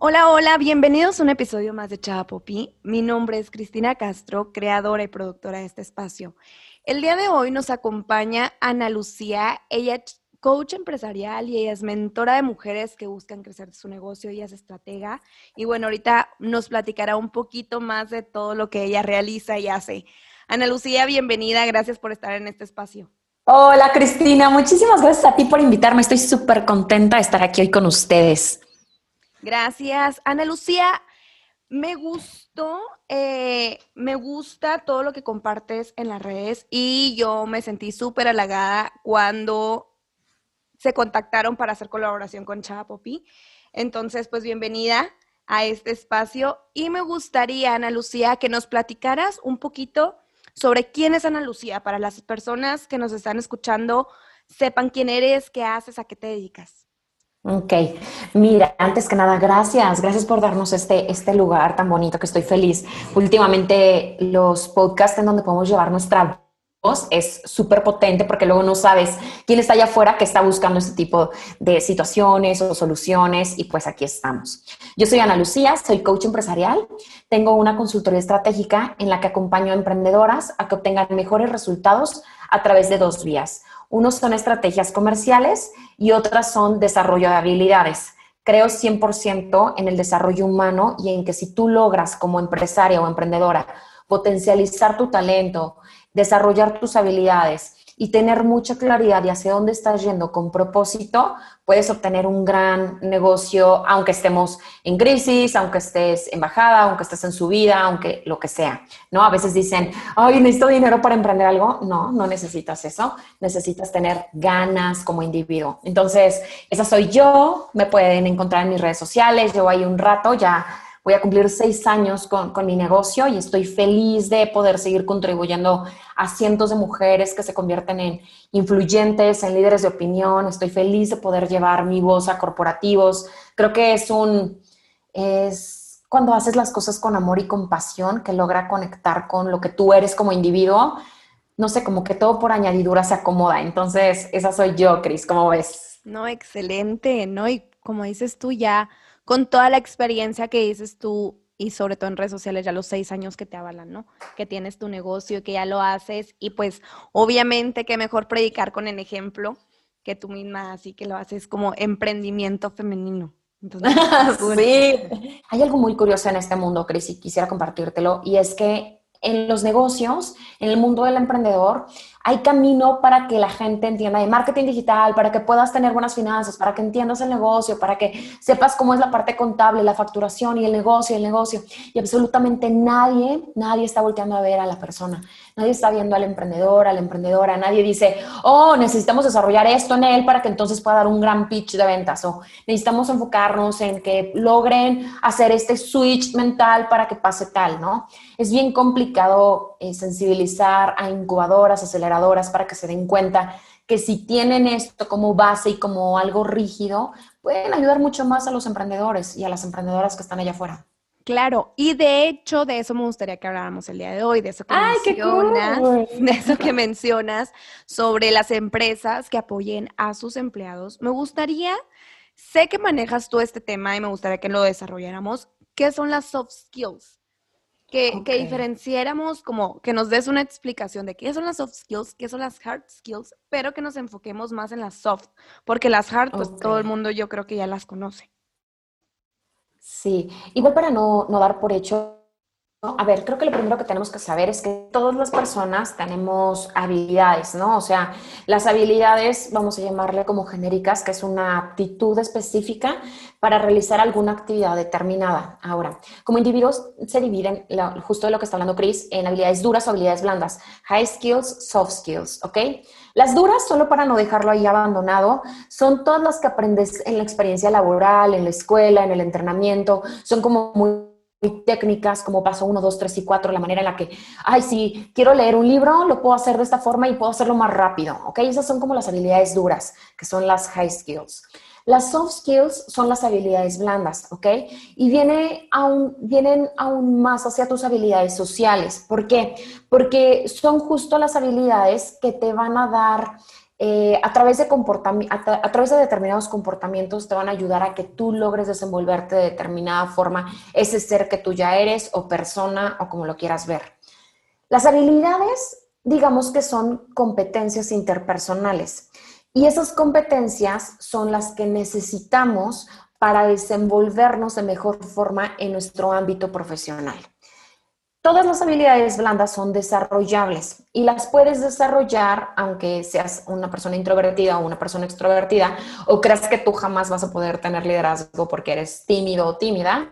Hola, hola, bienvenidos a un episodio más de Chava Popi. Mi nombre es Cristina Castro, creadora y productora de este espacio. El día de hoy nos acompaña Ana Lucía. Ella es coach empresarial y ella es mentora de mujeres que buscan crecer su negocio. Ella es estratega. Y bueno, ahorita nos platicará un poquito más de todo lo que ella realiza y hace. Ana Lucía, bienvenida. Gracias por estar en este espacio. Hola Cristina, muchísimas gracias a ti por invitarme. Estoy súper contenta de estar aquí hoy con ustedes. Gracias. Ana Lucía, me gustó, eh, me gusta todo lo que compartes en las redes y yo me sentí súper halagada cuando se contactaron para hacer colaboración con Chava Popi. Entonces, pues bienvenida a este espacio y me gustaría, Ana Lucía, que nos platicaras un poquito sobre quién es Ana Lucía para las personas que nos están escuchando, sepan quién eres, qué haces, a qué te dedicas. Ok, mira, antes que nada, gracias, gracias por darnos este, este lugar tan bonito que estoy feliz. Últimamente los podcasts en donde podemos llevar nuestra voz es súper potente porque luego no sabes quién está allá afuera que está buscando este tipo de situaciones o soluciones y pues aquí estamos. Yo soy Ana Lucía, soy coach empresarial, tengo una consultoría estratégica en la que acompaño a emprendedoras a que obtengan mejores resultados a través de dos vías. Unos son estrategias comerciales y otras son desarrollo de habilidades. Creo 100% en el desarrollo humano y en que si tú logras como empresaria o emprendedora potencializar tu talento, desarrollar tus habilidades y tener mucha claridad de hacia dónde estás yendo con propósito, puedes obtener un gran negocio, aunque estemos en crisis, aunque estés en bajada, aunque estés en subida, aunque lo que sea, ¿no? A veces dicen, ay, necesito dinero para emprender algo. No, no necesitas eso. Necesitas tener ganas como individuo. Entonces, esa soy yo. Me pueden encontrar en mis redes sociales. Llevo ahí un rato ya Voy a cumplir seis años con, mi negocio y estoy feliz de poder seguir contribuyendo a cientos de mujeres que se convierten en influyentes, en líderes de opinión. Estoy feliz de poder llevar mi voz a corporativos. Creo que es un, es cuando haces las cosas con amor y compasión que logra conectar con lo que tú eres como individuo. No sé, como que todo por añadidura se acomoda. Entonces, esa soy yo, Cris, ¿cómo ves? No, excelente, ¿no? Y como dices tú, ya con toda la experiencia que dices tú y sobre todo en redes sociales, ya los seis años que te avalan, ¿no? Que tienes tu negocio, que ya lo haces y pues obviamente que mejor predicar con el ejemplo que tú misma, así que lo haces como emprendimiento femenino. sí. Hay algo muy curioso en este mundo, Cris, y quisiera compartírtelo, y es que en los negocios, en el mundo del emprendedor, hay camino para que la gente entienda de marketing digital, para que puedas tener buenas finanzas, para que entiendas el negocio, para que sepas cómo es la parte contable, la facturación y el negocio, el negocio. Y absolutamente nadie, nadie está volteando a ver a la persona. Nadie está viendo al emprendedor, a la emprendedora. Nadie dice, oh, necesitamos desarrollar esto en él para que entonces pueda dar un gran pitch de ventas. O necesitamos enfocarnos en que logren hacer este switch mental para que pase tal, ¿no? Es bien complicado eh, sensibilizar a incubadoras, aceleradoras para que se den cuenta que si tienen esto como base y como algo rígido, pueden ayudar mucho más a los emprendedores y a las emprendedoras que están allá afuera. Claro, y de hecho de eso me gustaría que habláramos el día de hoy, de eso que mencionas, de eso que mencionas sobre las empresas que apoyen a sus empleados. Me gustaría, sé que manejas tú este tema y me gustaría que lo desarrolláramos. ¿Qué son las soft skills? Que, diferenciáramos, como que nos des una explicación de qué son las soft skills, qué son las hard skills, pero que nos enfoquemos más en las soft, porque las hard, pues todo el mundo yo creo que ya las conoce. Sí, igual para no, no dar por hecho a ver, creo que lo primero que tenemos que saber es que todas las personas tenemos habilidades, ¿no? O sea, las habilidades, vamos a llamarle como genéricas, que es una aptitud específica para realizar alguna actividad determinada. Ahora, como individuos se dividen, justo de lo que está hablando Chris, en habilidades duras o habilidades blandas. High skills, soft skills, ¿ok? Las duras, solo para no dejarlo ahí abandonado, son todas las que aprendes en la experiencia laboral, en la escuela, en el entrenamiento, son como muy técnicas como paso 1, 2, 3 y 4, la manera en la que, ay, si quiero leer un libro, lo puedo hacer de esta forma y puedo hacerlo más rápido, ¿ok? Esas son como las habilidades duras, que son las high skills. Las soft skills son las habilidades blandas, ¿ok? Y viene aún, vienen aún más hacia tus habilidades sociales. ¿Por qué? Porque son justo las habilidades que te van a dar eh, a, través de a, través de determinados comportamientos te van a ayudar a que tú logres desenvolverte de determinada forma, ese ser que tú ya eres o persona o como lo quieras ver. Las habilidades, digamos que son competencias interpersonales y esas competencias son las que necesitamos para desenvolvernos de mejor forma en nuestro ámbito profesional. Todas las habilidades blandas son desarrollables y las puedes desarrollar aunque seas una persona introvertida o una persona extrovertida o creas que tú jamás vas a poder tener liderazgo porque eres tímido o tímida.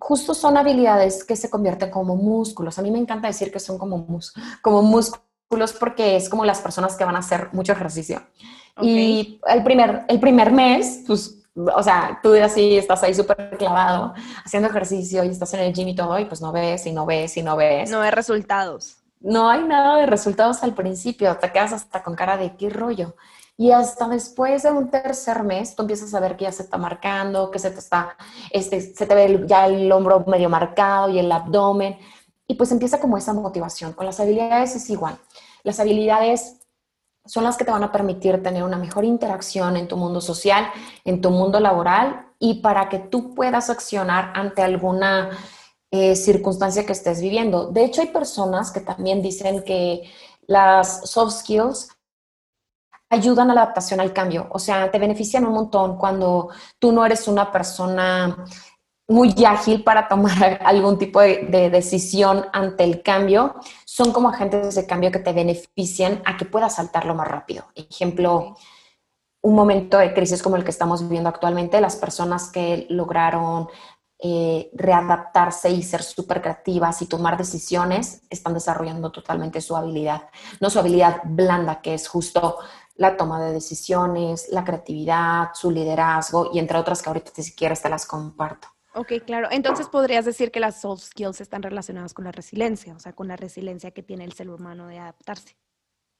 Justo son habilidades que se convierten como músculos. A mí me encanta decir que son como, como músculos porque es como las personas que van a hacer mucho ejercicio. Y el primer, el primer mes, pues o sea, tú así estás ahí súper clavado haciendo ejercicio y estás en el gym y todo, y pues no ves y no ves y no ves. No hay resultados. No hay nada de resultados al principio, te quedas hasta con cara de qué rollo. Y hasta después de un tercer mes, tú empiezas a ver que ya se está marcando, que se te está, este, se te ve ya el hombro medio marcado y el abdomen. Y pues empieza como esa motivación. Con las habilidades es igual. Las habilidades son las que te van a permitir tener una mejor interacción en tu mundo social, en tu mundo laboral y para que tú puedas accionar ante alguna eh, circunstancia que estés viviendo. De hecho, hay personas que también dicen que las soft skills ayudan a la adaptación al cambio, o sea, te benefician un montón cuando tú no eres una persona muy ágil para tomar algún tipo de, decisión ante el cambio, son como agentes de cambio que te benefician a que puedas saltarlo más rápido. Ejemplo, un momento de crisis como el que estamos viviendo actualmente, las personas que lograron eh, readaptarse y ser súper creativas y tomar decisiones están desarrollando totalmente su habilidad, no su habilidad blanda, que es justo la toma de decisiones, la creatividad, su liderazgo y entre otras que ahorita si quieres te las comparto. Ok, claro. Entonces podrías decir que las soft skills están relacionadas con la resiliencia, o sea, con la resiliencia que tiene el ser humano de adaptarse.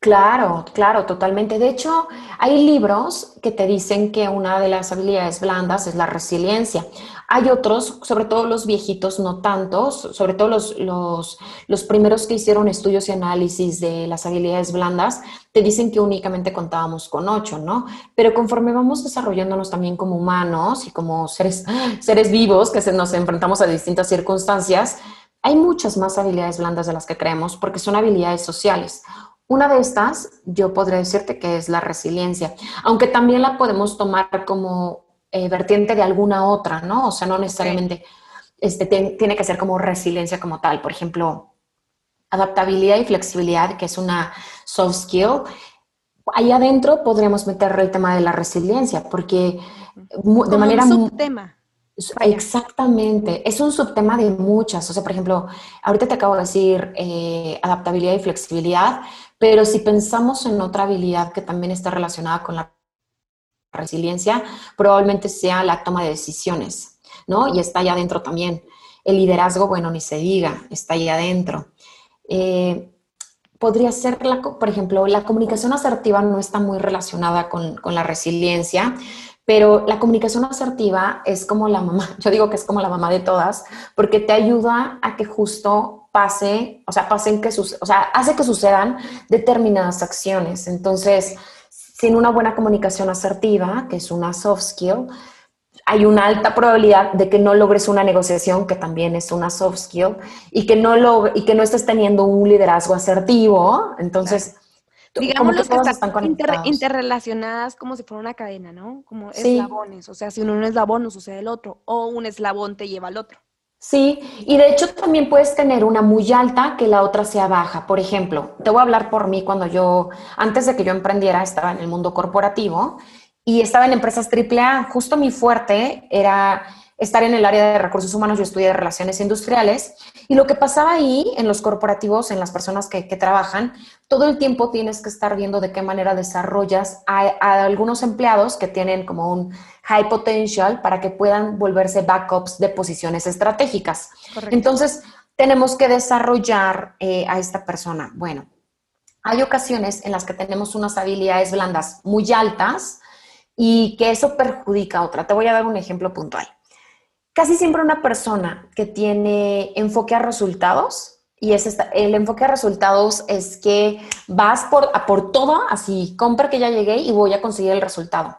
Claro, claro, totalmente. De hecho, hay libros que te dicen que una de las habilidades blandas es la resiliencia. Hay otros, sobre todo los viejitos, no tantos, sobre todo los, los, los, primeros que hicieron estudios y análisis de las habilidades blandas, te dicen que únicamente contábamos con ocho, ¿no? Pero conforme vamos desarrollándonos también como humanos y como seres, seres vivos que se, nos enfrentamos a distintas circunstancias, hay muchas más habilidades blandas de las que creemos porque son habilidades sociales. Una de estas, yo podría decirte que es la resiliencia, aunque también la podemos tomar como eh, vertiente de alguna otra, ¿no? O sea, no necesariamente este, tiene que ser como resiliencia como tal. Por ejemplo, adaptabilidad y flexibilidad, que es una soft skill. Ahí adentro podríamos meter el tema de la resiliencia, porque de manera... Un subtema. Exactamente, es un subtema de muchas. O sea, por ejemplo, ahorita te acabo de decir eh, adaptabilidad y flexibilidad, pero si pensamos en otra habilidad que también está relacionada con la resiliencia, probablemente sea la toma de decisiones, ¿no? Y está allá adentro también. El liderazgo, bueno, ni se diga, está allá adentro. Eh, podría ser, por ejemplo, la comunicación asertiva no está muy relacionada con, con la resiliencia, pero la comunicación asertiva es como la mamá, yo digo que es como la mamá de todas, porque te ayuda a que justo pase, o sea, pasen que o sea, hace que sucedan determinadas acciones. Entonces, sin una buena comunicación asertiva, que es una soft skill, hay una alta probabilidad de que no logres una negociación, que también es una soft skill, y que no, lo, y que no estés teniendo un liderazgo asertivo. Entonces, digamos que están interrelacionadas como si fuera una cadena, ¿no? Como eslabones. O sea, si uno un eslabón, no sucede el otro. O un eslabón te lleva al otro. Sí, y de hecho también puedes tener una muy alta que la otra sea baja. Por ejemplo, te voy a hablar por mí cuando yo, antes de que yo emprendiera, estaba en el mundo corporativo y estaba en empresas AAA. Justo mi fuerte era estar en el área de recursos humanos, yo estudié relaciones industriales, y lo que pasaba ahí en los corporativos, en las personas que, trabajan, todo el tiempo tienes que estar viendo de qué manera desarrollas a, algunos empleados que tienen como un high potential para que puedan volverse backups de posiciones estratégicas. Entonces, tenemos que desarrollar eh, a esta persona. Bueno, hay ocasiones en las que tenemos unas habilidades blandas muy altas y que eso perjudica a otra. Te voy a dar un ejemplo puntual. Casi siempre una persona que tiene enfoque a resultados Y es el enfoque de resultados es que vas por, a por todo, así, compra que ya llegué y voy a conseguir el resultado.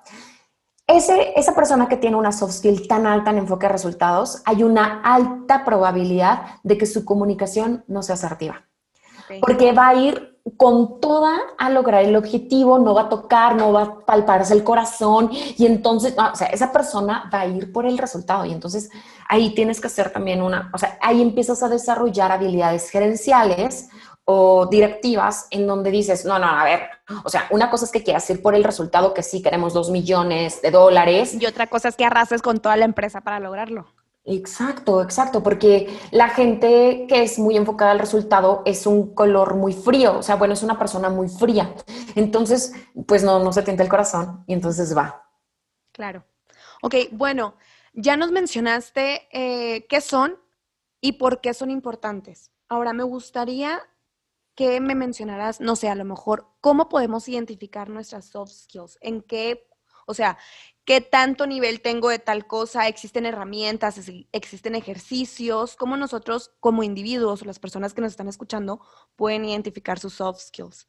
Ese, esa persona que tiene una soft skill tan alta en enfoque de resultados, hay una alta probabilidad de que su comunicación no sea asertiva. Porque va a ir con toda a lograr el objetivo, no va a tocar, no va a palparse el corazón y entonces, o sea, esa persona va a ir por el resultado y entonces ahí tienes que hacer también una, o sea, ahí empiezas a desarrollar habilidades gerenciales o directivas en donde dices, no, no, a ver, o sea, una cosa es que quieras ir por el resultado que sí queremos dos millones de dólares. Y otra cosa es que arrases con toda la empresa para lograrlo. Exacto, exacto, porque la gente que es muy enfocada al resultado es un color muy frío, o sea, bueno, es una persona muy fría. Entonces, pues no, no se tienta el corazón y entonces va. Claro. Ok, bueno, ya nos mencionaste eh, qué son y por qué son importantes. Ahora me gustaría que me mencionaras, no sé, a lo mejor, cómo podemos identificar nuestras soft skills, en qué, o sea, qué tanto nivel tengo de tal cosa, existen herramientas, existen ejercicios, cómo nosotros como individuos o las personas que nos están escuchando pueden identificar sus soft skills.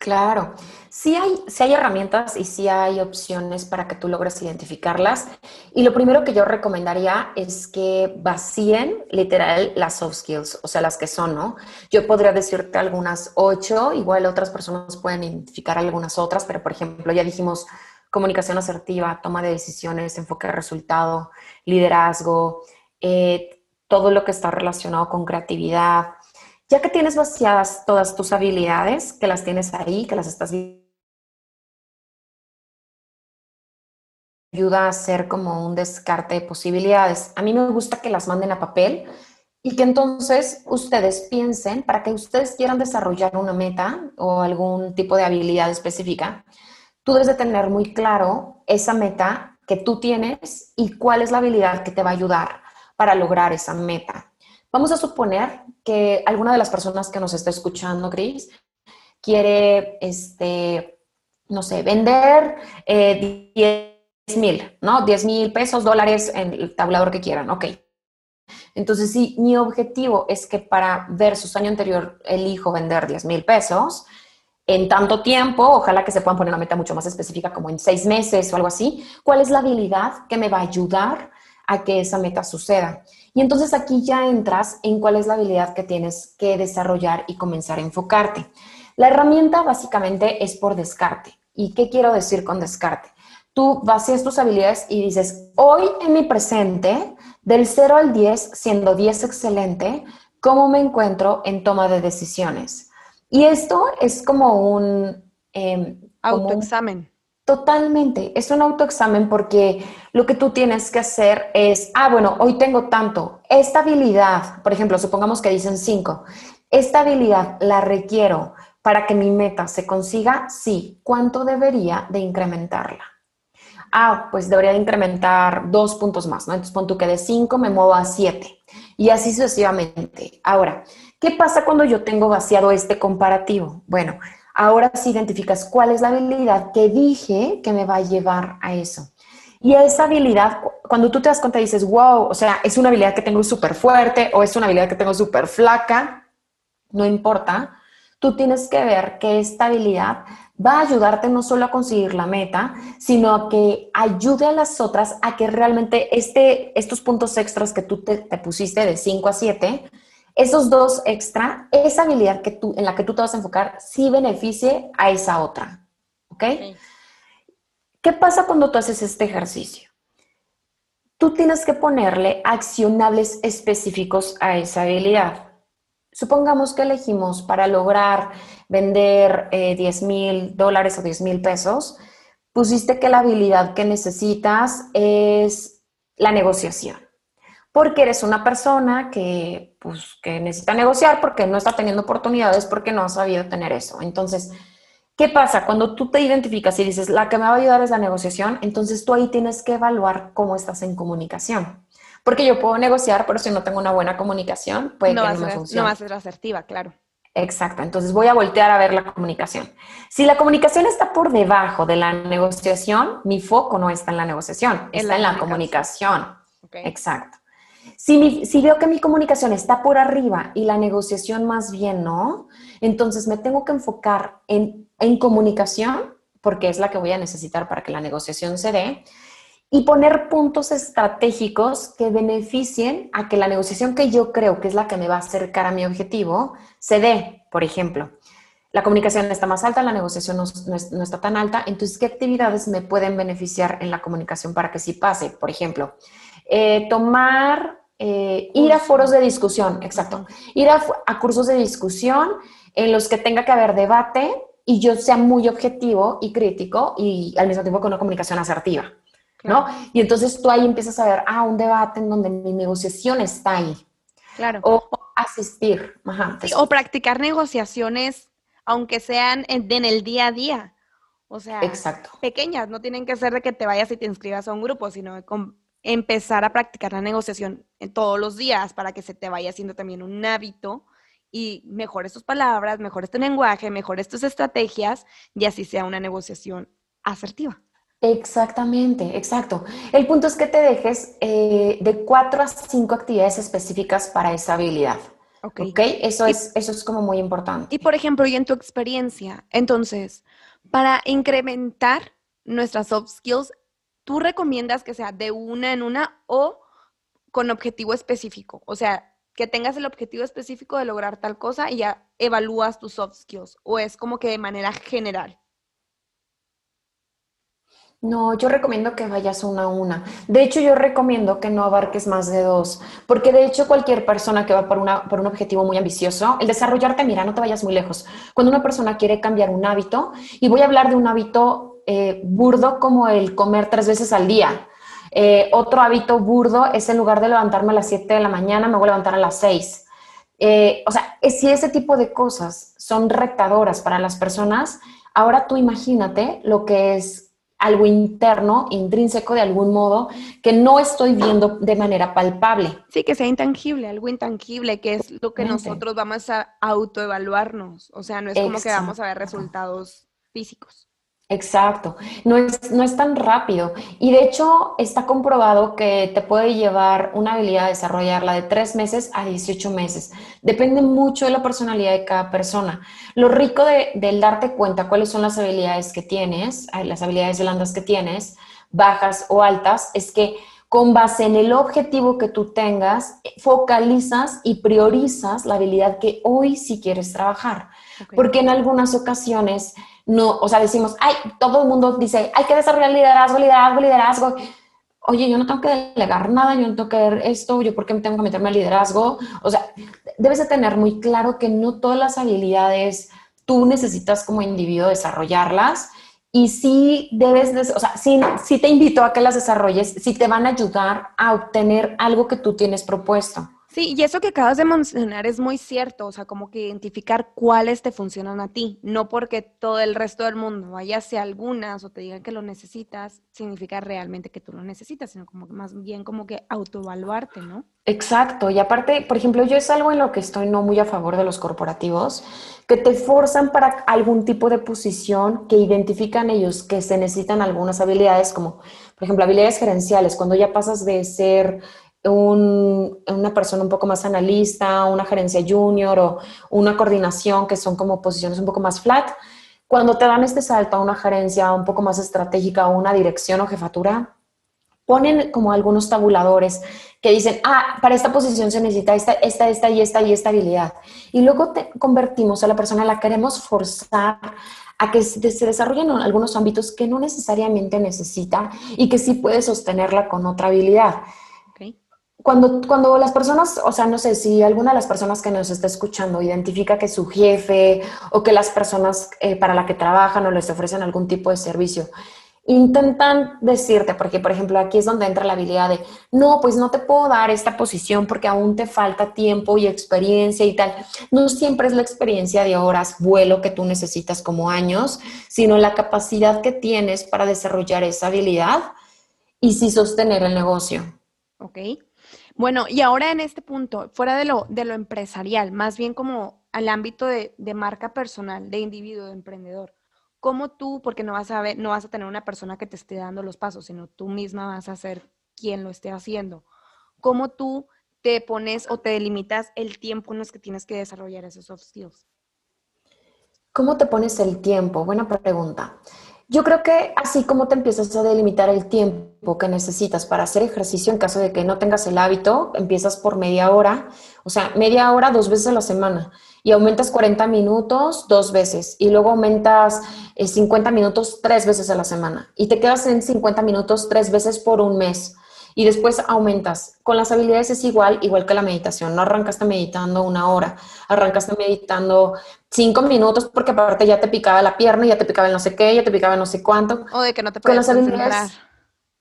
Claro, sí hay, sí hay herramientas y sí hay opciones para que tú logres identificarlas. Y lo primero que yo recomendaría es que vacíen literal las soft skills, o sea, las que son, ¿no? Yo podría decirte algunas ocho, igual otras personas pueden identificar algunas otras, pero por ejemplo, ya dijimos comunicación asertiva, toma de decisiones, enfoque de resultado, liderazgo, eh, todo lo que está relacionado con creatividad. Ya que tienes vaciadas todas tus habilidades, que las tienes ahí, que las estás ayuda a hacer como un descarte de posibilidades. A mí me gusta que las manden a papel y que entonces ustedes piensen, para que ustedes quieran desarrollar una meta o algún tipo de habilidad específica, tú debes de tener muy claro esa meta que tú tienes y cuál es la habilidad que te va a ayudar para lograr esa meta. Vamos a suponer que alguna de las personas que nos está escuchando, Cris, quiere, este, no sé, vender 10 eh, mil, ¿no? 10 mil pesos, dólares en el tabulador que quieran, ok. Entonces, si mi objetivo es que para versus año anterior elijo vender 10 mil pesos, en tanto tiempo, ojalá que se puedan poner una meta mucho más específica, como en seis meses o algo así, ¿cuál es la habilidad que me va a ayudar a que esa meta suceda? Y entonces aquí ya entras en cuál es la habilidad que tienes que desarrollar y comenzar a enfocarte. La herramienta básicamente es por descarte. ¿Y qué quiero decir con descarte? Tú vacías tus habilidades y dices, hoy en mi presente, del 0 al 10, siendo 10 excelente, ¿cómo me encuentro en toma de decisiones? Y esto es como un... Eh, autoexamen. totalmente, es un autoexamen porque lo que tú tienes que hacer es, ah, bueno, hoy tengo tanto, esta habilidad, por ejemplo, supongamos que dicen cinco, esta habilidad la requiero para que mi meta se consiga, sí, ¿cuánto debería de incrementarla? Ah, pues debería de incrementar dos puntos más, ¿no? Entonces pon tú que de cinco me muevo a siete y así sucesivamente. Ahora, ¿Qué pasa cuando yo tengo vaciado este comparativo? Bueno, ahora sí identificas cuál es la habilidad que dije que me va a llevar a eso. Y esa habilidad, cuando tú te das cuenta, dices, wow, o sea, es una habilidad que tengo súper fuerte o es una habilidad que tengo súper flaca, no importa. Tú tienes que ver que esta habilidad va a ayudarte no solo a conseguir la meta, sino a que ayude a las otras a que realmente este, estos puntos extras que tú te, te pusiste de 5 a 7, esos dos extra, esa habilidad que tú, en la que tú te vas a enfocar, sí beneficie a esa otra. ¿Ok? ¿Qué pasa cuando tú haces este ejercicio? Tú tienes que ponerle accionables específicos a esa habilidad. Supongamos que elegimos para lograr vender 10 eh, mil dólares o 10 mil pesos, pusiste que la habilidad que necesitas es la negociación porque eres una persona que, pues, que necesita negociar porque no está teniendo oportunidades, porque no ha sabido tener eso. Entonces, ¿qué pasa? Cuando tú te identificas y dices, la que me va a ayudar es la negociación, entonces tú ahí tienes que evaluar cómo estás en comunicación. Porque yo puedo negociar, pero si no tengo una buena comunicación, puede no que no me funcione. No va a ser asertiva, claro. Exacto, entonces voy a voltear a ver la comunicación. Si la comunicación está por debajo de la negociación, mi foco no está en la negociación, está en la, comunicación. Exacto. Si, si, veo que mi comunicación está por arriba y la negociación más bien no, entonces me tengo que enfocar en, en comunicación, porque es la que voy a necesitar para que la negociación se dé, y poner puntos estratégicos que beneficien a que la negociación que yo creo que es la que me va a acercar a mi objetivo se dé, por ejemplo. La comunicación está más alta, la negociación no, está tan alta, entonces, ¿qué actividades me pueden beneficiar en la comunicación para que sí pase? Por ejemplo, eh, tomar, eh, ir a foros de discusión, exacto, ir a, a cursos de discusión en los que tenga que haber debate y yo sea muy objetivo y crítico y al mismo tiempo con una comunicación asertiva. ¿no? Y entonces tú ahí empiezas a ver, ah, un debate en donde mi negociación está ahí. Claro. O, asistir. o practicar negociaciones, aunque sean en, el día a día. O sea, Exacto. pequeñas, no tienen que ser de que te vayas y te inscribas a un grupo, sino empezar a practicar la negociación en todos los días para que se te vaya haciendo también un hábito y mejores tus palabras, mejores tu lenguaje, mejores tus estrategias y así sea una negociación asertiva. Exactamente, exacto. El punto es que te dejes eh, de cuatro a cinco actividades específicas para esa habilidad. Ok. ¿Okay? Eso, es, eso es como muy importante. Y por ejemplo, y en tu experiencia, entonces, para incrementar nuestras soft skills, ¿tú recomiendas que sea de una en una o con objetivo específico? O sea, que tengas el objetivo específico de lograr tal cosa y ya evalúas tus soft skills, o es como que de manera general. No, yo recomiendo que vayas una a una. De hecho, yo recomiendo que no abarques más de dos, porque de hecho cualquier persona que va por, una, por un objetivo muy ambicioso, el desarrollarte, mira, no te vayas muy lejos. Cuando una persona quiere cambiar un hábito, y voy a hablar de un hábito eh, burdo como el comer tres veces al día. Eh, otro hábito burdo es en lugar de levantarme a las 7 de la mañana, me voy a levantar a las 6. Eh, o sea, si ese tipo de cosas son retadoras para las personas, ahora tú imagínate lo que es algo interno, intrínseco de algún modo, que no estoy viendo de manera palpable. Sí, que sea intangible, algo intangible, que es lo que nosotros vamos a autoevaluarnos. O sea, no es como que vamos a ver resultados físicos. Exacto, no es, no es tan rápido. Y de hecho está comprobado que te puede llevar una habilidad a desarrollarla de tres meses a 18 meses. Depende mucho de la personalidad de cada persona. Lo rico de, del darte cuenta cuáles son las habilidades que tienes, las habilidades blandas que tienes, bajas o altas, es que con base en el objetivo que tú tengas, focalizas y priorizas la habilidad que hoy sí quieres trabajar. Porque en algunas ocasiones no, o sea, decimos, ay, todo el mundo dice, hay que desarrollar liderazgo, liderazgo, liderazgo. Oye, yo no tengo que delegar nada, yo no tengo que ver esto, yo por qué tengo que meterme al liderazgo. O sea, debes de tener muy claro que no todas las habilidades tú necesitas como individuo desarrollarlas y sí debes, de, o sea, sí, te invito a que las desarrolles, sí te van a ayudar a obtener algo que tú tienes propuesto. Sí, y eso que acabas de mencionar es muy cierto, o sea, como que identificar cuáles te funcionan a ti, no porque todo el resto del mundo vaya hacia algunas o te digan que lo necesitas, significa realmente que tú lo necesitas, sino como más bien como que autoevaluarte, ¿no? Exacto, y aparte, por ejemplo, yo es algo en lo que estoy no muy a favor de los corporativos, que te forzan para algún tipo de posición que identifican ellos que se necesitan algunas habilidades, como por ejemplo habilidades gerenciales, cuando ya pasas de ser una persona un poco más analista, una gerencia junior o una coordinación que son como posiciones un poco más flat. Cuando te dan este salto a una gerencia un poco más estratégica o una dirección o jefatura, ponen como algunos tabuladores que dicen, ah, para esta posición se necesita esta, esta, esta y esta y esta habilidad. Y luego te convertimos a la persona, la queremos forzar a que se desarrollen algunos ámbitos que no necesariamente necesita y que sí puede sostenerla con otra habilidad cuando, cuando las personas, o sea, no sé si alguna de las personas que nos está escuchando identifica que su jefe o que las personas eh, para la que trabajan o les ofrecen algún tipo de servicio, intentan decirte, porque por ejemplo aquí es donde entra la habilidad de, no, pues no te puedo dar esta posición porque aún te falta tiempo y experiencia y tal. No siempre es la experiencia de horas vuelo que tú necesitas como años, sino la capacidad que tienes para desarrollar esa habilidad y sí sostener el negocio. Ok. Bueno, y ahora en este punto, fuera de lo, de lo empresarial, más bien como al ámbito de, marca personal, de individuo, de emprendedor, ¿cómo tú, porque no vas a ver, no vas a tener una persona que te esté dando los pasos, sino tú misma vas a ser quien lo esté haciendo, ¿cómo tú te pones o te delimitas el tiempo en los que tienes que desarrollar esos soft skills? ¿Cómo te pones el tiempo? Buena pregunta. Yo creo que así como te empiezas a delimitar el tiempo que necesitas para hacer ejercicio en caso de que no tengas el hábito, empiezas por media hora, o sea, media hora dos veces a la semana y aumentas 40 minutos dos veces y luego aumentas 50 eh, minutos tres veces a la semana y te quedas en 50 minutos tres veces por un mes y después aumentas. Con las habilidades es igual, igual que la meditación. No arrancaste meditando una hora, arrancaste meditando cinco minutos porque aparte ya te picaba la pierna, ya te picaba el no sé qué, ya te picaba el no sé cuánto. O de que no te puedes Con las concentrar.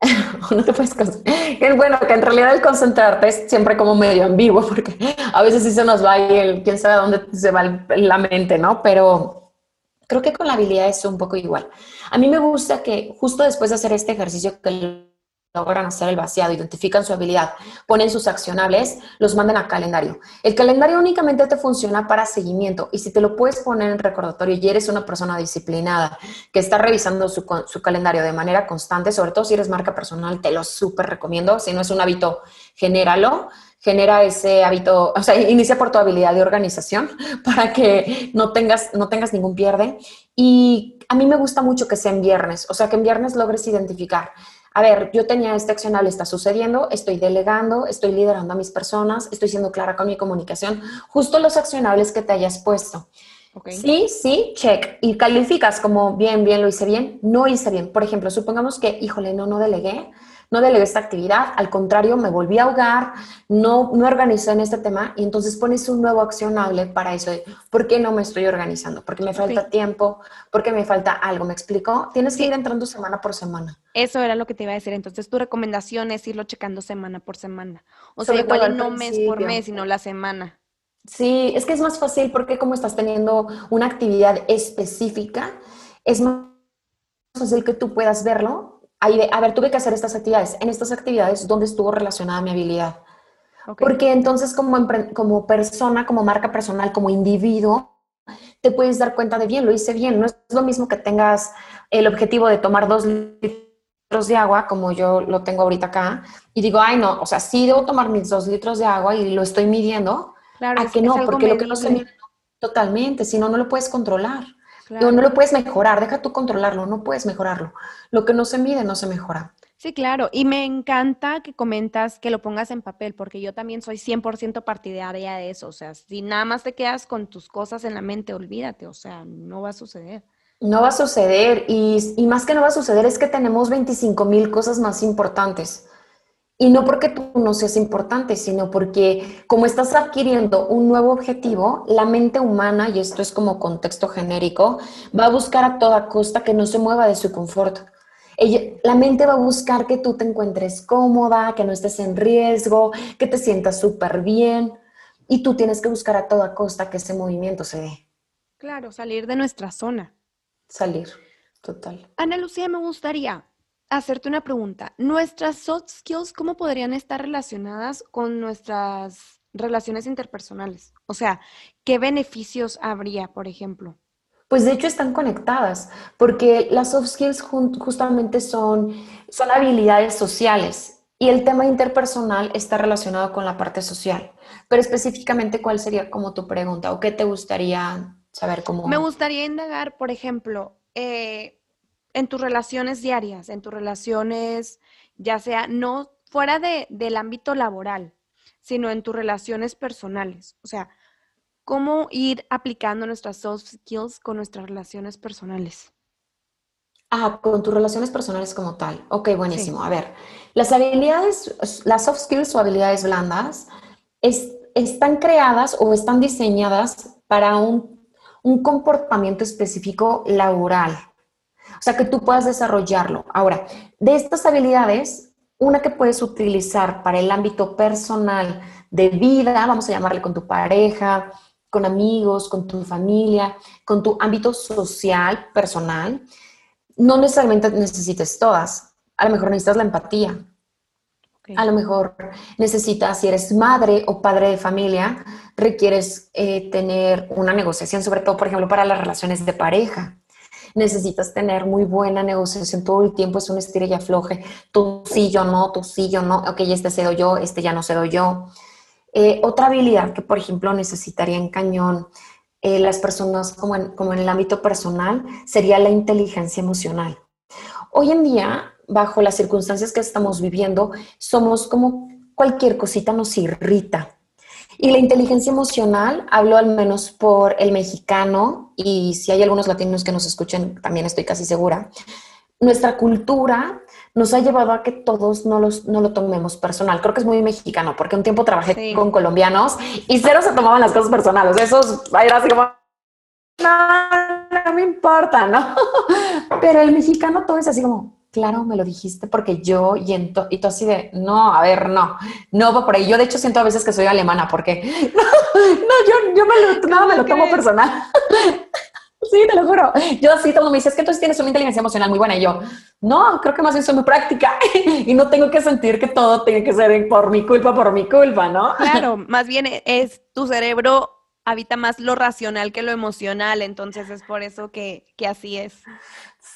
no te puedes concentrar. Bueno, que en realidad el concentrarte es siempre como medio ambiguo porque a veces sí se nos va y el, quién sabe dónde se va la mente, ¿no? Pero creo que con la habilidad es un poco igual. A mí me gusta que justo después de hacer este ejercicio que logran hacer el vaciado, identifican su habilidad, ponen sus accionables, los mandan a calendario. El calendario únicamente te funciona para seguimiento y si te lo puedes poner en recordatorio y eres una persona disciplinada que está revisando su, su calendario de manera constante, sobre todo si eres marca personal, te lo súper recomiendo. Si no es un hábito, genéralo genera ese hábito, o sea, inicia por tu habilidad de organización para que no tengas, no tengas ningún pierde. Y a mí me gusta mucho que sea en viernes, o sea, que en viernes logres identificar a ver, yo tenía este accionable, está sucediendo, estoy delegando, estoy liderando a mis personas, estoy siendo clara con mi comunicación, justo los accionables que te hayas puesto. Sí, sí, check. Y calificas como bien, bien, lo hice bien, no hice bien. Por ejemplo, supongamos que, híjole, no, no delegué, no delegué esta actividad, al contrario, me volví a ahogar, no me organizé en este tema y entonces pones un nuevo accionable para eso ¿por qué no me estoy organizando? Porque me falta tiempo, porque me falta algo, ¿me explico? Tienes que ir entrando semana por semana. Eso era lo que te iba a decir, entonces tu recomendación es irlo checando semana por semana. O sea, igual no mes por mes, sino la semana. Sí, es que es más fácil porque como estás teniendo una actividad específica, es más fácil que tú puedas verlo a ver, tuve que hacer estas actividades. En estas actividades, ¿dónde estuvo relacionada mi habilidad? Porque entonces como, como persona, como marca personal, como individuo, te puedes dar cuenta de bien, lo hice bien. No es lo mismo que tengas el objetivo de tomar dos litros de agua, como yo lo tengo ahorita acá, y digo, ay, no, o sea, sí debo tomar mis dos litros de agua y lo estoy midiendo. Claro, a que no, porque lo que no se mide totalmente, si no, no lo puedes controlar. No, lo puedes mejorar, deja tú controlarlo, no puedes mejorarlo. Lo que no se mide no se mejora. Sí, claro. Y me encanta que comentas que lo pongas en papel, porque yo también soy 100% partidaria de eso. O sea, si nada más te quedas con tus cosas en la mente, olvídate. O sea, no va a suceder. No va a suceder. Y, y más que no va a suceder es que tenemos 25 mil cosas más importantes. Y no porque tú no seas importante, sino porque como estás adquiriendo un nuevo objetivo, la mente humana, y esto es como contexto genérico, va a buscar a toda costa que no se mueva de su confort. la mente va a buscar que tú te encuentres cómoda, que no estés en riesgo, que te sientas súper bien. Y tú tienes que buscar a toda costa que ese movimiento se dé. Claro, salir de nuestra zona. Salir, total. Ana Lucía, me gustaría hacerte una pregunta. ¿Nuestras soft skills cómo podrían estar relacionadas con nuestras relaciones interpersonales? O sea, ¿qué beneficios habría, por ejemplo? Pues de hecho están conectadas, porque las soft skills justamente son, son habilidades sociales y el tema interpersonal está relacionado con la parte social. Pero específicamente, ¿cuál sería como tu pregunta o qué te gustaría saber cómo? Me gustaría indagar, por ejemplo, eh, en tus relaciones diarias, en tus relaciones, ya sea no fuera de, del ámbito laboral, sino en tus relaciones personales. O sea, cómo ir aplicando nuestras soft skills con nuestras relaciones personales. Ah, con tus relaciones personales como tal. Ok, buenísimo. A ver, las habilidades, las soft skills o habilidades blandas están creadas o están diseñadas para un, un comportamiento específico laboral. O sea, que tú puedas desarrollarlo. Ahora, de estas habilidades, una que puedes utilizar para el ámbito personal de vida, vamos a llamarle con tu pareja, con amigos, con tu familia, con tu ámbito social, personal, no necesariamente necesites todas. A lo mejor necesitas la empatía. A lo mejor necesitas, si eres madre o padre de familia, requieres eh, tener una negociación, sobre todo, por ejemplo, para las relaciones de pareja necesitas tener muy buena negociación todo el tiempo, es un estira y afloje, tú sí, yo no, tú sí, yo no, ok, este cedo yo, este ya no cedo yo. Eh, otra habilidad que, por ejemplo, necesitaría en cañón eh, las personas como en, como en el ámbito personal sería la inteligencia emocional. Hoy en día, bajo las circunstancias que estamos viviendo, somos como cualquier cosita nos irrita. Y la inteligencia emocional, hablo al menos por el mexicano, y si hay algunos latinos que nos escuchen, también estoy casi segura, nuestra cultura nos ha llevado a que todos no, los, no lo tomemos personal. Creo que es muy mexicano, porque un tiempo trabajé con colombianos y cero se tomaban las cosas personales. Esos era así como, no, no me importa, ¿no? Pero el mexicano todo es así como, claro, me lo dijiste porque yo y, y tú así de, no, a ver, no, no va por ahí. Yo de hecho siento a veces que soy alemana porque, no, yo, yo me lo, nada me lo tomo personal. Sí, te lo juro. Yo así todo me dice, es que entonces tienes una inteligencia emocional muy buena. Y yo, no, creo que más bien soy muy práctica y no tengo que sentir que todo tiene que ser por mi culpa, por mi culpa, ¿no? Claro, más bien es tu cerebro habita más lo racional que lo emocional, entonces es por eso que, que así es.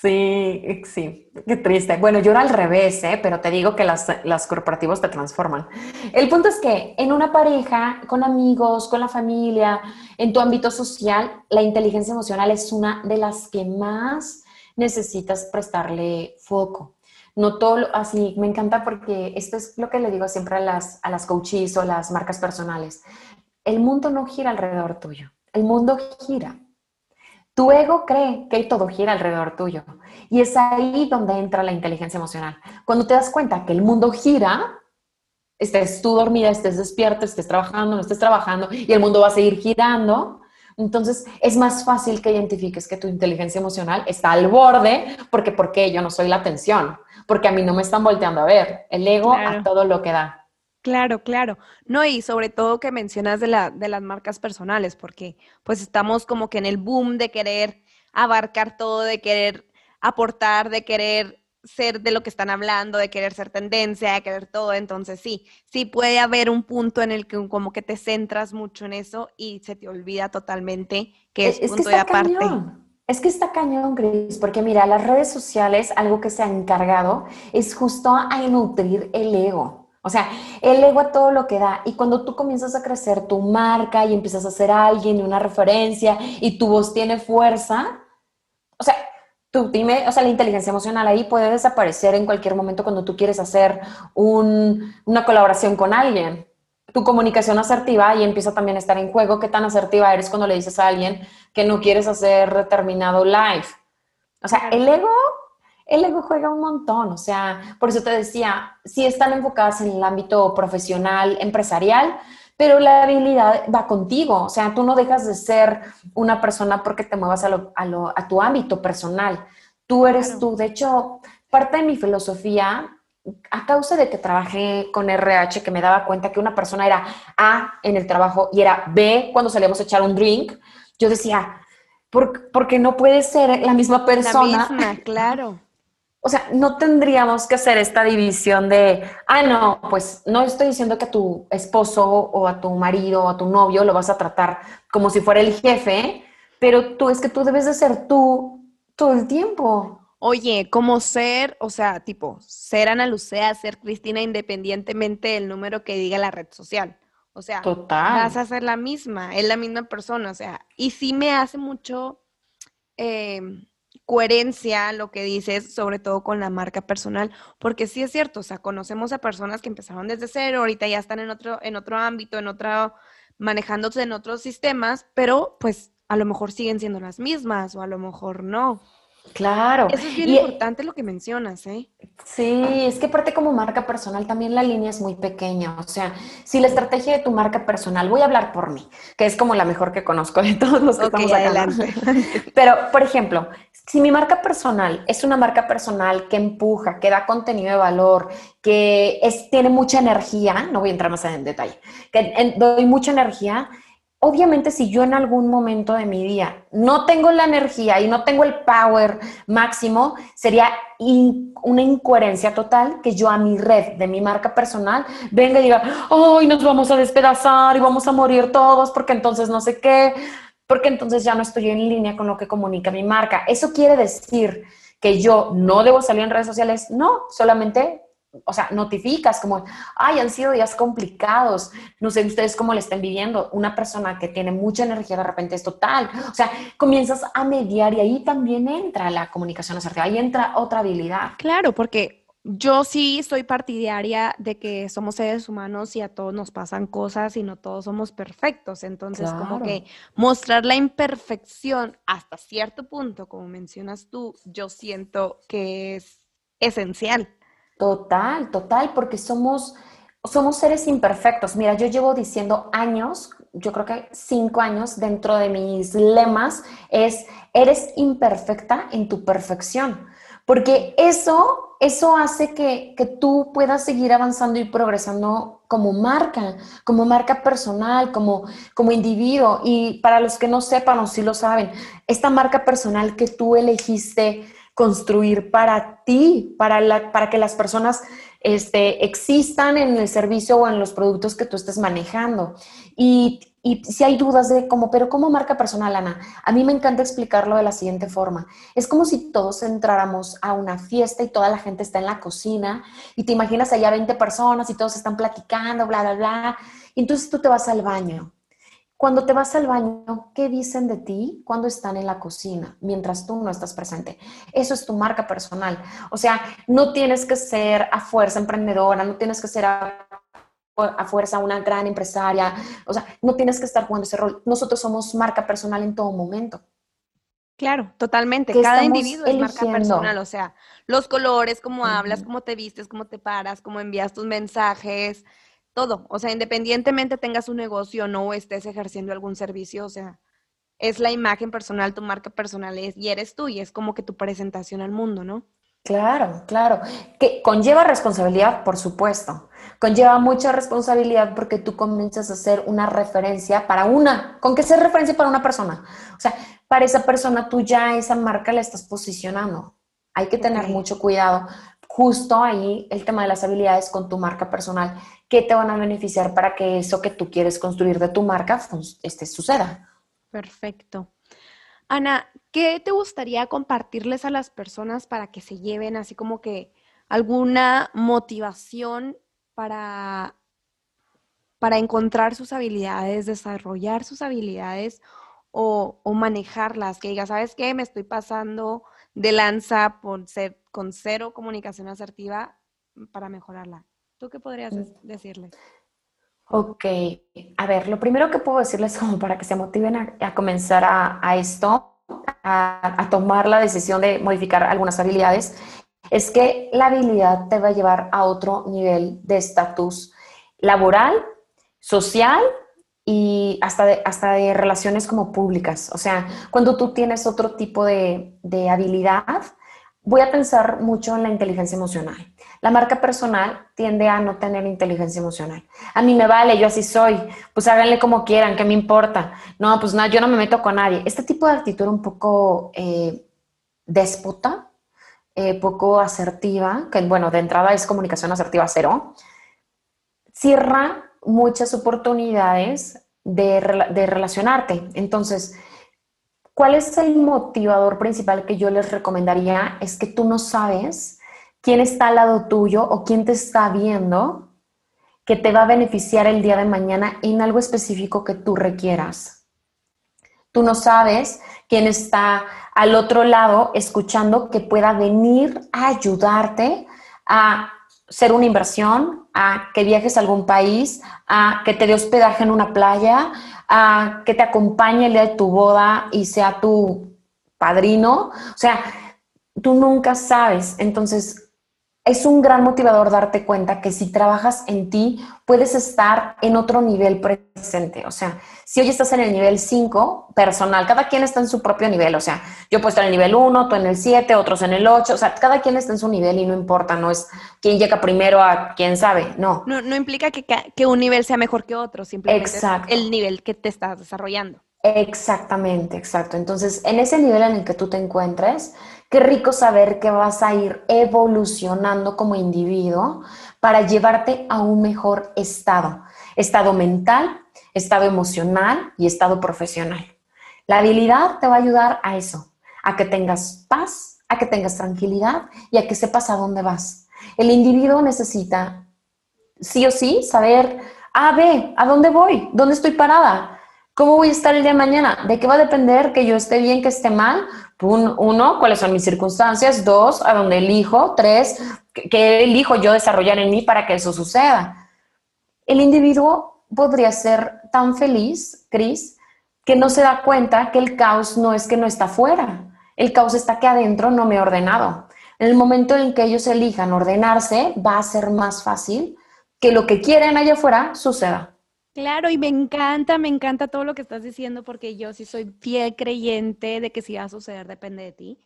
Sí, sí, qué triste. Bueno, yo era al revés, ¿eh? pero te digo que las, las corporativos te transforman. El punto es que en una pareja, con amigos, con la familia, en tu ámbito social, la inteligencia emocional es una de las que más necesitas prestarle foco. No todo así, me encanta porque esto es lo que le digo siempre a las, a las coaches o las marcas personales. El mundo no gira alrededor tuyo, el mundo gira tu ego cree que todo gira alrededor tuyo. Y es ahí donde entra la inteligencia emocional. Cuando te das cuenta que el mundo gira, estés tú dormida, estés despierta, estés trabajando, no estés trabajando, y el mundo va a seguir girando, entonces es más fácil que identifiques que tu inteligencia emocional está al borde, porque ¿por qué yo no soy la atención? Porque a mí no me están volteando a ver. El ego a todo lo que da. Claro, claro. No, y sobre todo que mencionas de, la, de las marcas personales, porque pues estamos como que en el boom de querer abarcar todo, de querer aportar, de querer ser de lo que están hablando, de querer ser tendencia, de querer todo. Entonces sí, sí puede haber un punto en el que como que te centras mucho en eso y se te olvida totalmente que es, punto de aparte. Es que está cañón, Gris, porque mira, las redes sociales, algo que se ha encargado es justo a nutrir el ego. O sea, el ego a todo lo que da. Y cuando tú comienzas a crecer tu marca y empiezas a ser alguien y una referencia y tu voz tiene fuerza, o sea, tú dime, o sea, la inteligencia emocional ahí puede desaparecer en cualquier momento cuando tú quieres hacer una colaboración con alguien. Tu comunicación asertiva y empieza también a estar en juego. ¿Qué tan asertiva eres cuando le dices a alguien que no quieres hacer determinado live? O sea, el ego el ego juega un montón, o sea, por eso te decía, sí están enfocadas en el ámbito profesional, empresarial, pero la habilidad va contigo, o sea, tú no dejas de ser una persona porque te muevas a, tu ámbito personal, tú eres tú, de hecho, parte de mi filosofía, a causa de que trabajé con RH, que me daba cuenta que una persona era A en el trabajo y era B cuando salíamos a echar un drink, yo decía, porque no puede ser la misma persona. La misma, claro o sea, no tendríamos que hacer esta división de, ah, no, pues no estoy diciendo que a tu esposo o a tu marido o a tu novio lo vas a tratar como si fuera el jefe, pero tú es que tú debes de ser tú todo el tiempo. Oye, como ser, o sea, tipo, ser Ana Lucea, ser Cristina, independientemente del número que diga la red social. O sea, vas a ser la misma, es la misma persona, o sea, y sí me hace mucho... Eh, coherencia lo que dices, sobre todo con la marca personal, porque sí es cierto, o sea, conocemos a personas que empezaron desde cero, ahorita ya están en otro, en otro ámbito, en otro, manejándose en otros sistemas, pero pues a lo mejor siguen siendo las mismas o a lo mejor no. Claro. Eso es bien importante lo que mencionas, ¿eh? Sí, es que aparte como marca personal también la línea es muy pequeña. O sea, si la estrategia de tu marca personal, voy a hablar por mí, que es como la mejor que conozco de todos los que estamos acá. Adelante. Pero, por ejemplo, si mi marca personal es una marca personal que empuja, que da contenido de valor, que es, tiene mucha energía, no voy a entrar más en detalle, que doy mucha energía, obviamente si yo en algún momento de mi día no tengo la energía y no tengo el power máximo, sería una incoherencia total que yo a mi red de mi marca personal venga y diga, hoy nos vamos a despedazar y vamos a morir todos porque entonces no sé qué, porque entonces ya no estoy en línea con lo que comunica mi marca. Eso quiere decir que yo no debo salir en redes sociales, no, solamente o sea, notificas como, ay, han sido días complicados, no sé ustedes cómo le estén viviendo, una persona que tiene mucha energía de repente es total, o sea, comienzas a mediar y ahí también entra la comunicación asertiva, ahí entra otra habilidad. Claro, porque yo sí soy partidaria de que somos seres humanos y a todos nos pasan cosas y no todos somos perfectos. Entonces, como que mostrar la imperfección hasta cierto punto, como mencionas tú, yo siento que es esencial. Total, total, porque somos, somos seres imperfectos. Mira, yo llevo diciendo años, yo creo que cinco años dentro de mis lemas, es, eres imperfecta en tu perfección. Porque eso, eso hace que, que tú puedas seguir avanzando y progresando como marca, como marca personal, como, como individuo. Y para los que no sepan o sí lo saben, esta marca personal que tú elegiste construir para ti, para, la, para que las personas este, existan en el servicio o en los productos que tú estés manejando. Y y si hay dudas de cómo, pero ¿cómo marca personal, Ana? A mí me encanta explicarlo de la siguiente forma. Es como si todos entráramos a una fiesta y toda la gente está en la cocina y te imaginas allá 20 personas y todos están platicando, bla, bla, bla. Y entonces tú te vas al baño. Cuando te vas al baño, ¿qué dicen de ti cuando están en la cocina, mientras tú no estás presente? Eso es tu marca personal. O sea, no tienes que ser a fuerza emprendedora, no tienes que ser a a fuerza una gran empresaria. O sea, no tienes que estar jugando ese rol. Nosotros somos marca personal en todo momento. Claro, totalmente. Cada individuo es marca personal, o sea, los colores, cómo hablas, cómo te vistes, cómo te paras, cómo envías tus mensajes, todo. O sea, independientemente tengas un negocio o no estés ejerciendo algún servicio, o sea, es la imagen personal, tu marca personal es y eres tú y es como que tu presentación al mundo, ¿no? Claro, claro. Que conlleva responsabilidad, por supuesto. Conlleva mucha responsabilidad porque tú comienzas a ser una referencia para una, con que ser referencia para una persona. O sea, para esa persona tú ya esa marca la estás posicionando. Hay que tener mucho cuidado. Justo ahí el tema de las habilidades con tu marca personal, que te van a beneficiar para que eso que tú quieres construir de tu marca este, suceda. Perfecto. Ana, ¿qué te gustaría compartirles a las personas para que se lleven así como que alguna motivación para, para encontrar sus habilidades, desarrollar sus habilidades o, manejarlas? Que diga, ¿sabes qué? Me estoy pasando de lanza por ser con cero comunicación asertiva para mejorarla. ¿Tú qué podrías decirles? Ok, a ver, lo primero que puedo decirles como para que se motiven a, comenzar a, esto, a, tomar la decisión de modificar algunas habilidades, es que la habilidad te va a llevar a otro nivel de estatus laboral, social y hasta de, hasta de relaciones como públicas. O sea, cuando tú tienes otro tipo de, de habilidad, voy a pensar mucho en la inteligencia emocional. La marca personal tiende a no tener inteligencia emocional. A mí me vale, yo así soy, pues háganle como quieran, ¿qué me importa? No, pues no, yo no me meto con nadie. Este tipo de actitud un poco eh, déspota, eh, poco asertiva, que bueno, de entrada es comunicación asertiva cero, cierra muchas oportunidades de, de relacionarte. Entonces, ¿Cuál es el motivador principal que yo les recomendaría? Es que tú no sabes quién está al lado tuyo o quién te está viendo que te va a beneficiar el día de mañana en algo específico que tú requieras. Tú no sabes quién está al otro lado escuchando que pueda venir a ayudarte a ser una inversión, a que viajes a algún país, a que te dé hospedaje en una playa, a que te acompañe el día de tu boda y sea tu padrino. O sea, tú nunca sabes. Entonces, es un gran motivador darte cuenta que si trabajas en ti, puedes estar en otro nivel presente. O sea, si hoy estás en el nivel 5 personal, cada quien está en su propio nivel. O sea, yo puedo estar en el nivel 1, tú en el 7, otros en el 8. O sea, cada quien está en su nivel y no importa, no es quién llega primero a quién sabe, no. No, no implica que, que, un nivel sea mejor que otro, simplemente es el nivel que te estás desarrollando. Exactamente, exacto. Entonces, en ese nivel en el que tú te encuentres, Qué rico saber que vas a ir evolucionando como individuo para llevarte a un mejor estado, estado mental, estado emocional y estado profesional. La habilidad te va a ayudar a eso, a que tengas paz, a que tengas tranquilidad y a que sepas a dónde vas. El individuo necesita sí o sí saber, A, B, ¿a dónde voy? ¿Dónde estoy parada? ¿Cómo voy a estar el día de mañana? ¿De qué va a depender que yo esté bien, que esté mal? Uno, ¿cuáles son mis circunstancias? Dos, ¿a dónde elijo? Tres, ¿qué elijo yo desarrollar en mí para que eso suceda? El individuo podría ser tan feliz, Cris, que no se da cuenta que el caos no es que no está fuera, el caos está que adentro no me he ordenado. En el momento en que ellos elijan ordenarse, va a ser más fácil que lo que quieren allá afuera suceda. Claro, y me encanta, me encanta todo lo que estás diciendo porque yo sí soy fiel creyente de que si va a suceder depende de ti.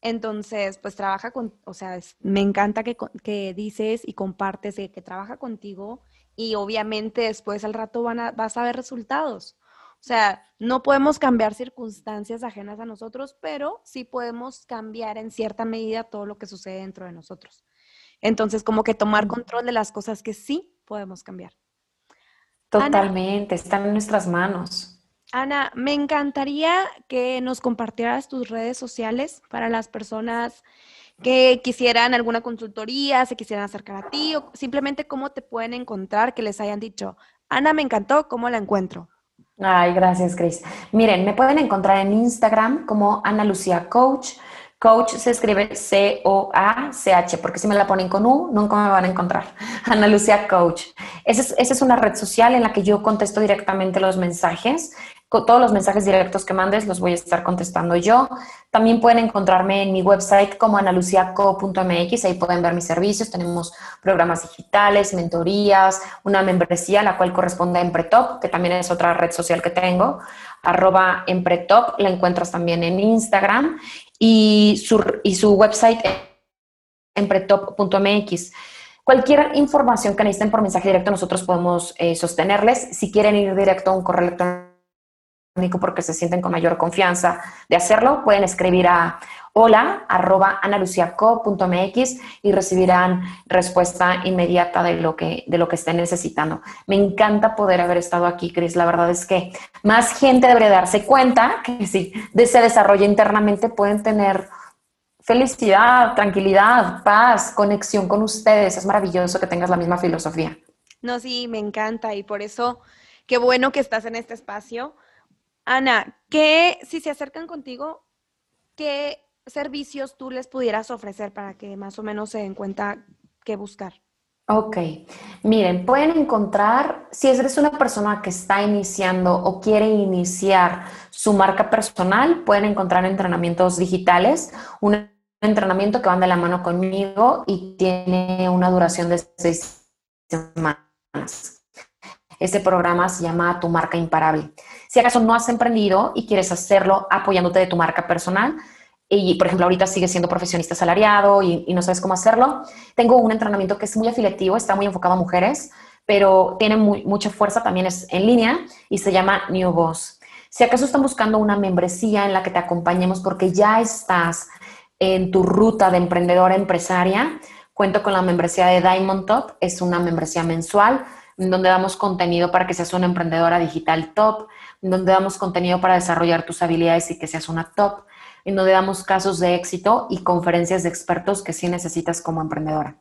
Entonces, pues trabaja con, o sea, me encanta que, que dices y compartes que trabaja contigo y obviamente después al rato van a, vas a ver resultados. O sea, no podemos cambiar circunstancias ajenas a nosotros, pero sí podemos cambiar en cierta medida todo lo que sucede dentro de nosotros. Entonces, como que tomar control de las cosas que sí podemos cambiar. Totalmente, están en nuestras manos. Ana, me encantaría que nos compartieras tus redes sociales para las personas que quisieran alguna consultoría, se quisieran acercar a ti o simplemente cómo te pueden encontrar, que les hayan dicho, Ana, me encantó, ¿cómo la encuentro? Ay, gracias, Cris. Miren, me pueden encontrar en Instagram como Ana Lucía Coach. Coach se escribe C-O-A-C-H, porque si me la ponen con U, nunca me van a encontrar. Ana Lucía Coach. Esa es, una red social en la que yo contesto directamente los mensajes. Todos los mensajes directos que mandes los voy a estar contestando yo. También pueden encontrarme en mi website como analuciaco.mx, ahí pueden ver mis servicios. Tenemos programas digitales, mentorías, una membresía, la cual corresponde a Empretop, que también es otra red social que tengo. Arroba Empretop, la encuentras también en Instagram y su, y su website empretop.mx. Cualquier información que necesiten por mensaje directo, nosotros podemos eh, sostenerles. Si quieren ir directo a un correo electrónico porque se sienten con mayor confianza de hacerlo, pueden escribir a hola arroba analuciaco.mx y recibirán respuesta inmediata de lo, que, de lo que estén necesitando. Me encanta poder haber estado aquí, Cris. La verdad es que más gente debería darse cuenta que si se desarrolla internamente pueden tener felicidad, tranquilidad, paz, conexión con ustedes. Es maravilloso que tengas la misma filosofía. No, sí, me encanta y por eso qué bueno que estás en este espacio. Ana, ¿qué, si se acercan contigo, qué servicios tú les pudieras ofrecer para que más o menos se den cuenta qué buscar? Ok, miren, pueden encontrar, si eres una persona que está iniciando o quiere iniciar su marca personal, pueden encontrar entrenamientos digitales, un entrenamiento que van de la mano conmigo y tiene una duración de seis semanas. Este programa se llama Tu marca imparable. Si acaso no has emprendido y quieres hacerlo apoyándote de tu marca personal, y por ejemplo ahorita sigues siendo profesionista asalariado y, no sabes cómo hacerlo, tengo un entrenamiento que es muy afiliativo, está muy enfocado a mujeres, pero tiene mucha fuerza, también es en línea y se llama New Boss. Si acaso están buscando una membresía en la que te acompañemos porque ya estás en tu ruta de emprendedora empresaria, cuento con la membresía de Diamond Top, es una membresía mensual en donde damos contenido para que seas una emprendedora digital top, en donde damos contenido para desarrollar tus habilidades y que seas una top en donde damos casos de éxito y conferencias de expertos que sí necesitas como emprendedora.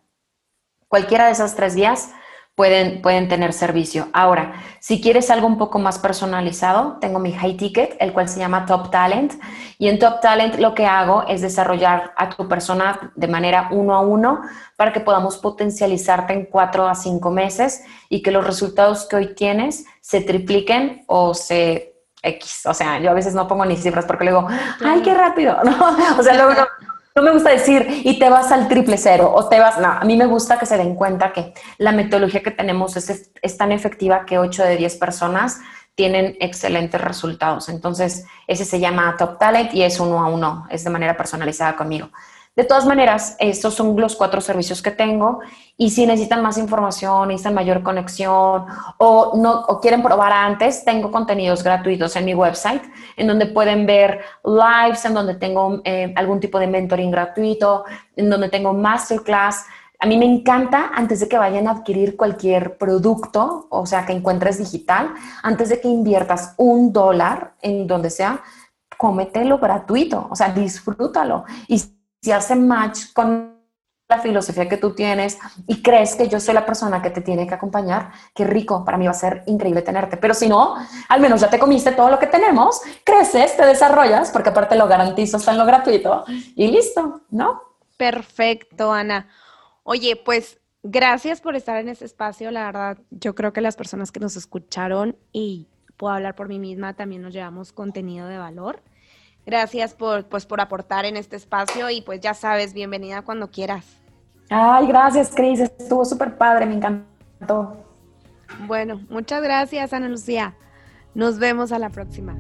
Cualquiera de esas tres vías pueden, pueden tener servicio. Ahora, si quieres algo un poco más personalizado, tengo mi high ticket, el cual se llama Top Talent. Y en Top Talent lo que hago es desarrollar a tu persona de manera uno a uno para que podamos potencializarte en cuatro a cinco meses y que los resultados que hoy tienes se tripliquen o se X. O sea, yo a veces no pongo ni cifras porque le digo, ay, qué rápido. ¿no? O sea, luego no, me gusta decir y te vas al triple cero o te vas. No, a mí me gusta que se den cuenta que la metodología que tenemos es, es tan efectiva que 8 de 10 personas tienen excelentes resultados. Entonces, ese se llama Top Talent y es uno a uno, es de manera personalizada conmigo. De todas maneras, estos son los cuatro servicios que tengo y si necesitan más información, necesitan mayor conexión o, no, quieren probar antes, tengo contenidos gratuitos en mi website en donde pueden ver lives, en donde tengo eh, algún tipo de mentoring gratuito, en donde tengo masterclass. A mí me encanta antes de que vayan a adquirir cualquier producto, o sea, que encuentres digital, antes de que inviertas un dólar en donde sea, cómetelo gratuito, o sea, disfrútalo. Y si hace match con la filosofía que tú tienes y crees que yo soy la persona que te tiene que acompañar, qué rico, para mí va a ser increíble tenerte. Pero si no, al menos ya te comiste todo lo que tenemos, creces, te desarrollas, porque aparte lo garantizo, está en lo gratuito y listo, ¿no? Perfecto, Ana. Oye, pues gracias por estar en este espacio. La verdad, yo creo que las personas que nos escucharon y puedo hablar por mí misma, también nos llevamos contenido de valor. Gracias por, pues, por aportar en este espacio y pues ya sabes, bienvenida cuando quieras. Ay, gracias, Cris. Estuvo súper padre, me encantó. Bueno, muchas gracias, Ana Lucía. Nos vemos a la próxima.